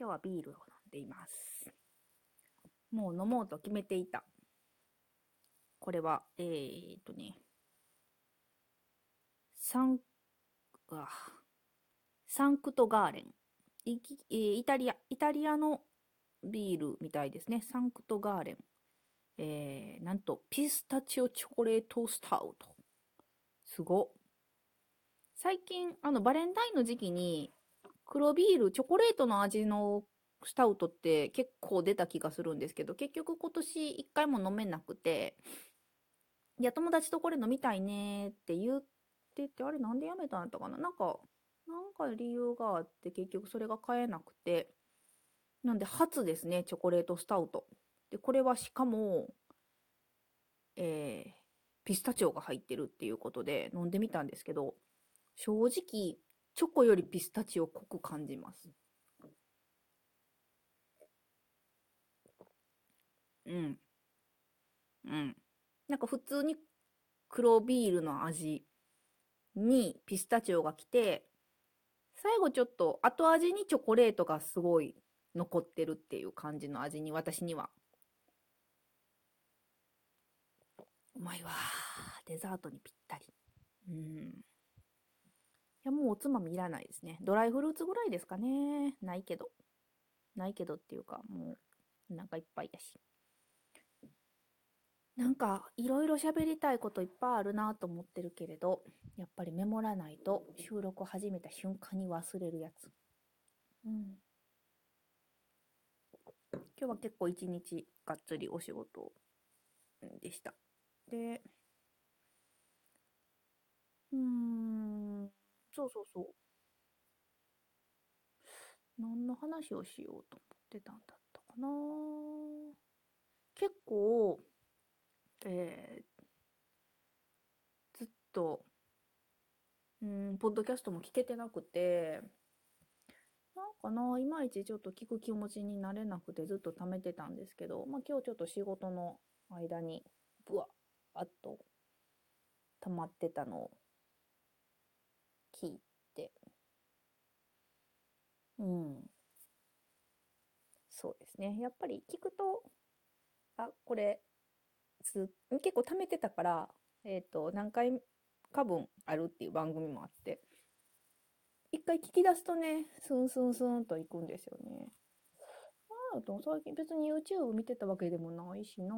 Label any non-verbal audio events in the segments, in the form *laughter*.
今日はビールを飲んでいます。もう飲もうと決めていた。これは、えーっとね、サン、うわサンクトガーレン。イえーイタリア、イタリアのビールみたいですね。サンクトガーレン。えー、なんと、ピスタチオチョコレートスタウト。すご。最近、あの、バレンタインの時期に、黒ビール、チョコレートの味のスタウトって結構出た気がするんですけど、結局今年一回も飲めなくて、いや、友達とこれ飲みたいねって言ってて、あれなんでやめたんやったかな？なんか、なんか理由があって結局それが買えなくて、なんで初ですね、チョコレートスタウト。で、これはしかも、えー、ピスタチオが入ってるっていうことで飲んでみたんですけど、正直、チョコよりピスタチオ濃く感じます。うん。うん。なんか普通に黒ビールの味にピスタチオが来て、最後ちょっと後味にチョコレートがすごい残ってるっていう感じの味に私には。うまいわ。デザートにぴったり。うん。や、もうおつまみいらないですね。ドライフルーツぐらいですかね。ないけど。ないけどっていうか、もう、なんかいっぱいやし。なんか、いろいろ喋りたいこといっぱいあるなと思ってるけれど、やっぱりメモらないと収録を始めた瞬間に忘れるやつ。うん。今日は結構一日がっつりお仕事でした。で、うーん、そうそうそう。何の話をしようと思ってたんだったかな。結構、えーずっと、うん、ポッドキャストも聞けてなくて、なんかな、いまいちちょっと聞く気持ちになれなくてずっと貯めてたんですけど、まあ今日ちょっと仕事の間に、ぶわっと溜まってたのを聞いて、うん。そうですね。やっぱり聞くと、あ、これ、す結構貯めてたから、えっと、何回か分あるっていう番組もあって、一回聞き出すとね、スンスンスンと行くんですよね。ああと、最近別に YouTube 見てたわけでもないしな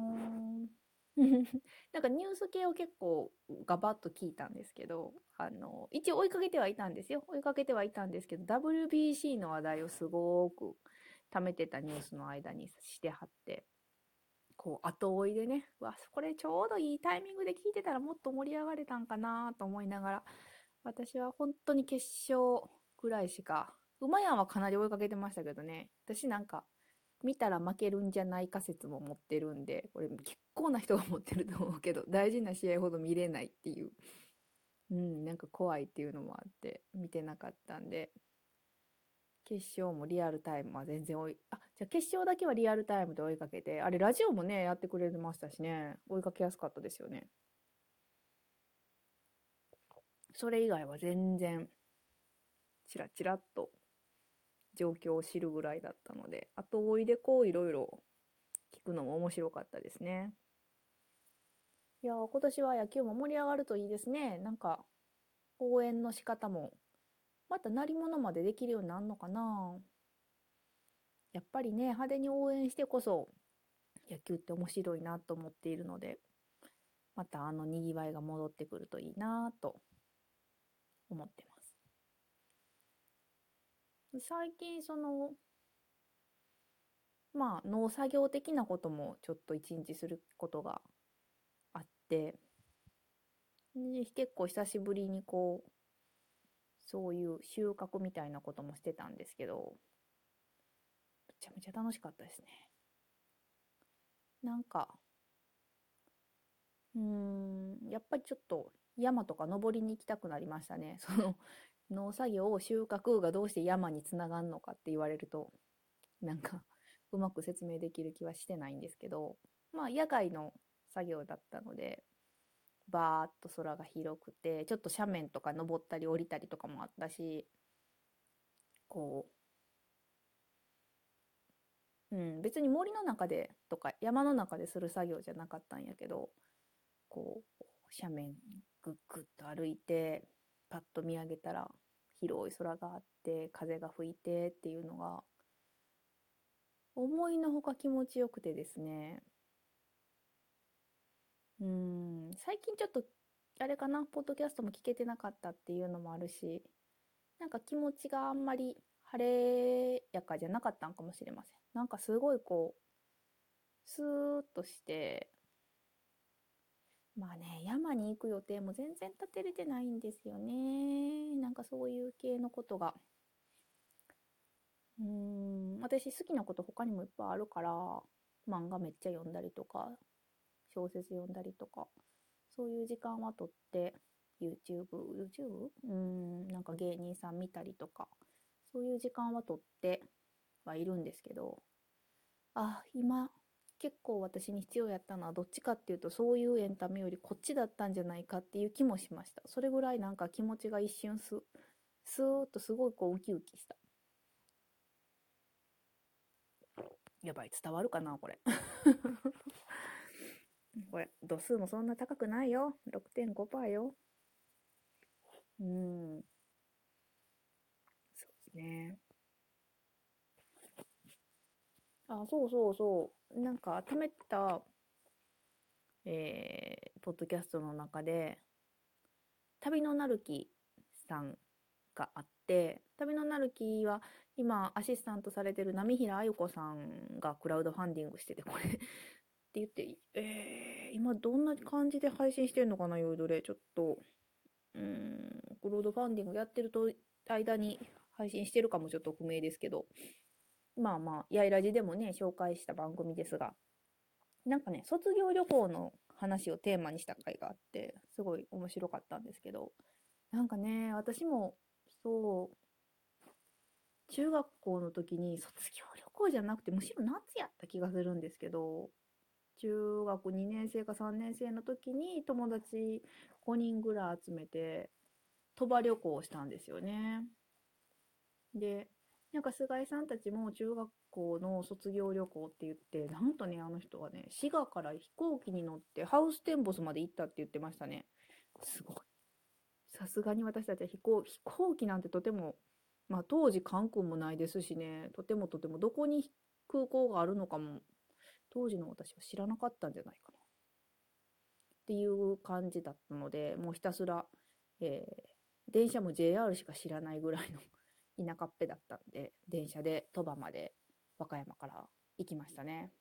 *laughs* なんかニュース系を結構ガバッと聞いたんですけど、あの、一応追いかけてはいたんですよ。追いかけてはいたんですけど、WBC の話題をすごく貯めてたニュースの間にしてはって、こう後追いでね、うわ、これちょうどいいタイミングで聞いてたらもっと盛り上がれたんかなと思いながら、私は本当に決勝ぐらいしか、馬やんはかなり追いかけてましたけどね、私なんか見たら負けるんじゃないか説も持ってるんで、これ結構な人が持ってると思うけど、*laughs* 大事な試合ほど見れないっていう、うん、なんか怖いっていうのもあって、見てなかったんで、決勝もリアルタイムは全然追い、あ、じゃあ決勝だけはリアルタイムで追いかけて、あれラジオもね、やってくれてましたしね、追いかけやすかったですよね。それ以外は全然、チラチラっと状況を知るぐらいだったので、後追いでこういろいろ聞くのも面白かったですね。いやー、今年は野球も盛り上がるといいですね。なんか、応援の仕方も、また鳴り物までできるようになるのかな。やっぱりね、派手に応援してこそ、野球って面白いなと思っているので、またあの賑わいが戻ってくるといいなと思ってます。最近その、まあ農作業的なこともちょっと一日することがあって、結構久しぶりにこう、そういう収穫みたいなこともしてたんですけど、めちゃめちゃ楽しかったですね。なんか、うーん、やっぱりちょっと山とか登りに行きたくなりましたね。その農作業を収穫がどうして山につながんのかって言われると、なんかうまく説明できる気はしてないんですけど、まあ野外の作業だったので、バーっと空が広くて、ちょっと斜面とか登ったり降りたりとかもあったし、こううん、別に森の中でとか山の中でする作業じゃなかったんやけど、こう、斜面ぐっぐっと歩いて、パッと見上げたら広い空があって、風が吹いてっていうのが、思いのほか気持ちよくてですね。うん、最近ちょっと、あれかな、ポッドキャストも聞けてなかったっていうのもあるし、なんか気持ちがあんまり晴れやかじゃなかったんかもしれません。なんかすごいこう、スーッとして、まあね、山に行く予定も全然立てれてないんですよね。なんかそういう系のことが。うん、私好きなこと他にもいっぱいあるから、漫画めっちゃ読んだりとか、小説読んだりとか、そういう時間はとって、YouTube、YouTube? うん、なんか芸人さん見たりとか、そういう時間はとってはいるんですけど、あ、今、結構私に必要やったのはどっちかっていうとそういうエンタメよりこっちだったんじゃないかっていう気もしました。それぐらいなんか気持ちが一瞬ススーッとすごいこうウキウキした。やばい、伝わるかなこれ。*laughs* これ、度数もそんな高くないよ。6.5%よ。うん。そうですね。あ、そうそうそう。なんか、貯めてた、えー、ポッドキャストの中で、旅のなるきさんがあって、旅のなるきは、今、アシスタントされてる波平あゆ子さんがクラウドファンディングしてて、これ *laughs* って言って、えー、今どんな感じで配信してるのかな、ヨイドレ。ちょっと、うん、クラウドファンディングやってると、間に配信してるかもちょっと不明ですけど、まあまあ、やいらじでもね、紹介した番組ですが、なんかね、卒業旅行の話をテーマにした回があって、すごい面白かったんですけど、なんかね、私も、そう、中学校の時に卒業旅行じゃなくて、むしろ夏やった気がするんですけど、中学2年生か3年生の時に友達5人ぐらい集めて、鳥羽旅行をしたんですよね。で、なんか菅井さんたちも中学校の卒業旅行って言って、なんとね、あの人はね、滋賀から飛行機に乗ってハウステンボスまで行ったって言ってましたね。すごい。さすがに私たちは飛行飛行機なんてとても、まあ当時関空もないですしね、とてもとてもどこに空港があるのかも、当時の私は知らなかったんじゃないかな。っていう感じだったので、もうひたすら、えー、電車も JR しか知らないぐらいの田舎っぺだったんで、電車で鳥羽まで和歌山から行きましたね。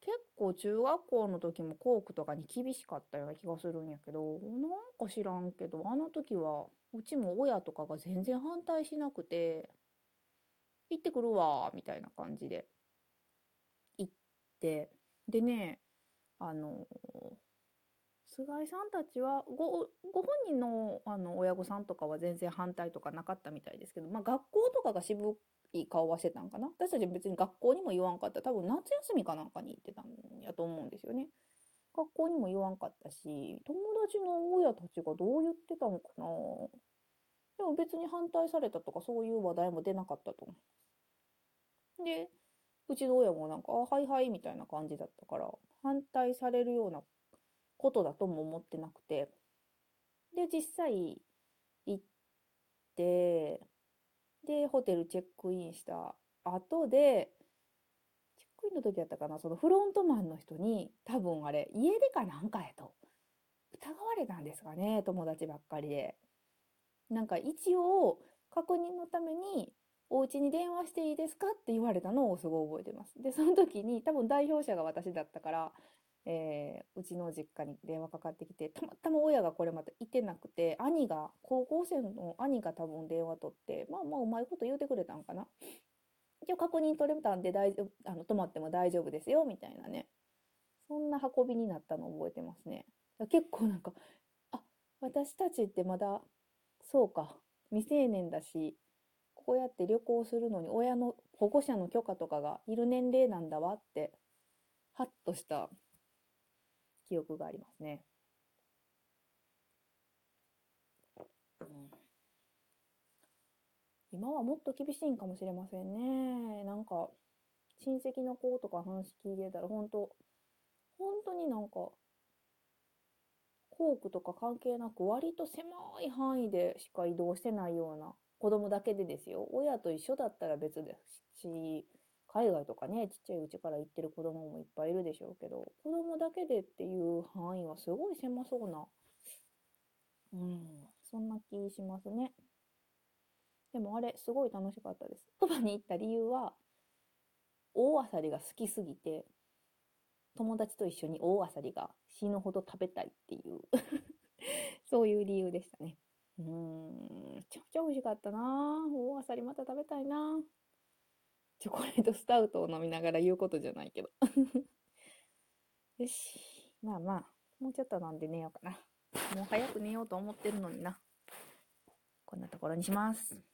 結構中学校の時も校区とかに厳しかったような気がするんやけど、なんか知らんけど、あの時はうちも親とかが全然反対しなくて、行ってくるわ、みたいな感じで行って、でね、あの菅井さんたちはご、ご本人のあの親御さんとかは全然反対とかなかったみたいですけど、まあ、学校とかが渋い顔はしてたんかな？私たち別に学校にも言わんかった。多分夏休みかなんかに行ってたんやと思うんですよね。学校にも言わんかったし、友達の親たちがどう言ってたのかな？でも別に反対されたとかそういう話題も出なかったと思う。で、うちの親もなんか、あ、はいはいみたいな感じだったから、反対されるようなことだとも思ってなくて。で、実際行って、で、ホテルチェックインした後で、チェックインの時やったかな、そのフロントマンの人に、多分あれ、家出かなんかやと、疑われたんですかね、友達ばっかりで。なんか一応、確認のために、お家に電話していいですか？って言われたのをすごい覚えてます。で、その時に多分代表者が私だったから、えー、うちの実家に電話かかってきて、たまたま親がこれまたいてなくて、兄が、高校生の兄が多分電話取って、まあまあうまいこと言うてくれたんかな。一応確認取れたんで大丈夫、あの、泊まっても大丈夫ですよ、みたいなね。そんな運びになったの覚えてますね。結構なんか、あ、私たちってまだ、そうか、未成年だし、こうやって旅行するのに親の保護者の許可とかがいる年齢なんだわって、ハッとした記憶がありますね。うん、今はもっと厳しいんかもしれませんね。なんか、親戚の子とか話聞いてたら、本当本当になんか、校区とか関係なく割と狭い範囲でしか移動してないような子供だけでですよ。親と一緒だったら別ですし、海外とかね、ちっちゃいうちから行ってる子供もいっぱいいるでしょうけど、子供だけでっていう範囲はすごい狭そうな、うん、そんな気しますね。でもあれ、すごい楽しかったです。そばに行った理由は、大アサリが好きすぎて、友達と一緒に大アサリが死ぬほど食べたいっていう *laughs* そういう理由でしたね。うーん、めちゃくちゃ美味しかったな大アサリまた食べたいなチョコレートスタウトを飲みながら言うことじゃないけど *laughs* よし。まあまあ、もうちょっと飲んで寝ようかな。もう早く寝ようと思ってるのにな。こんなところにします。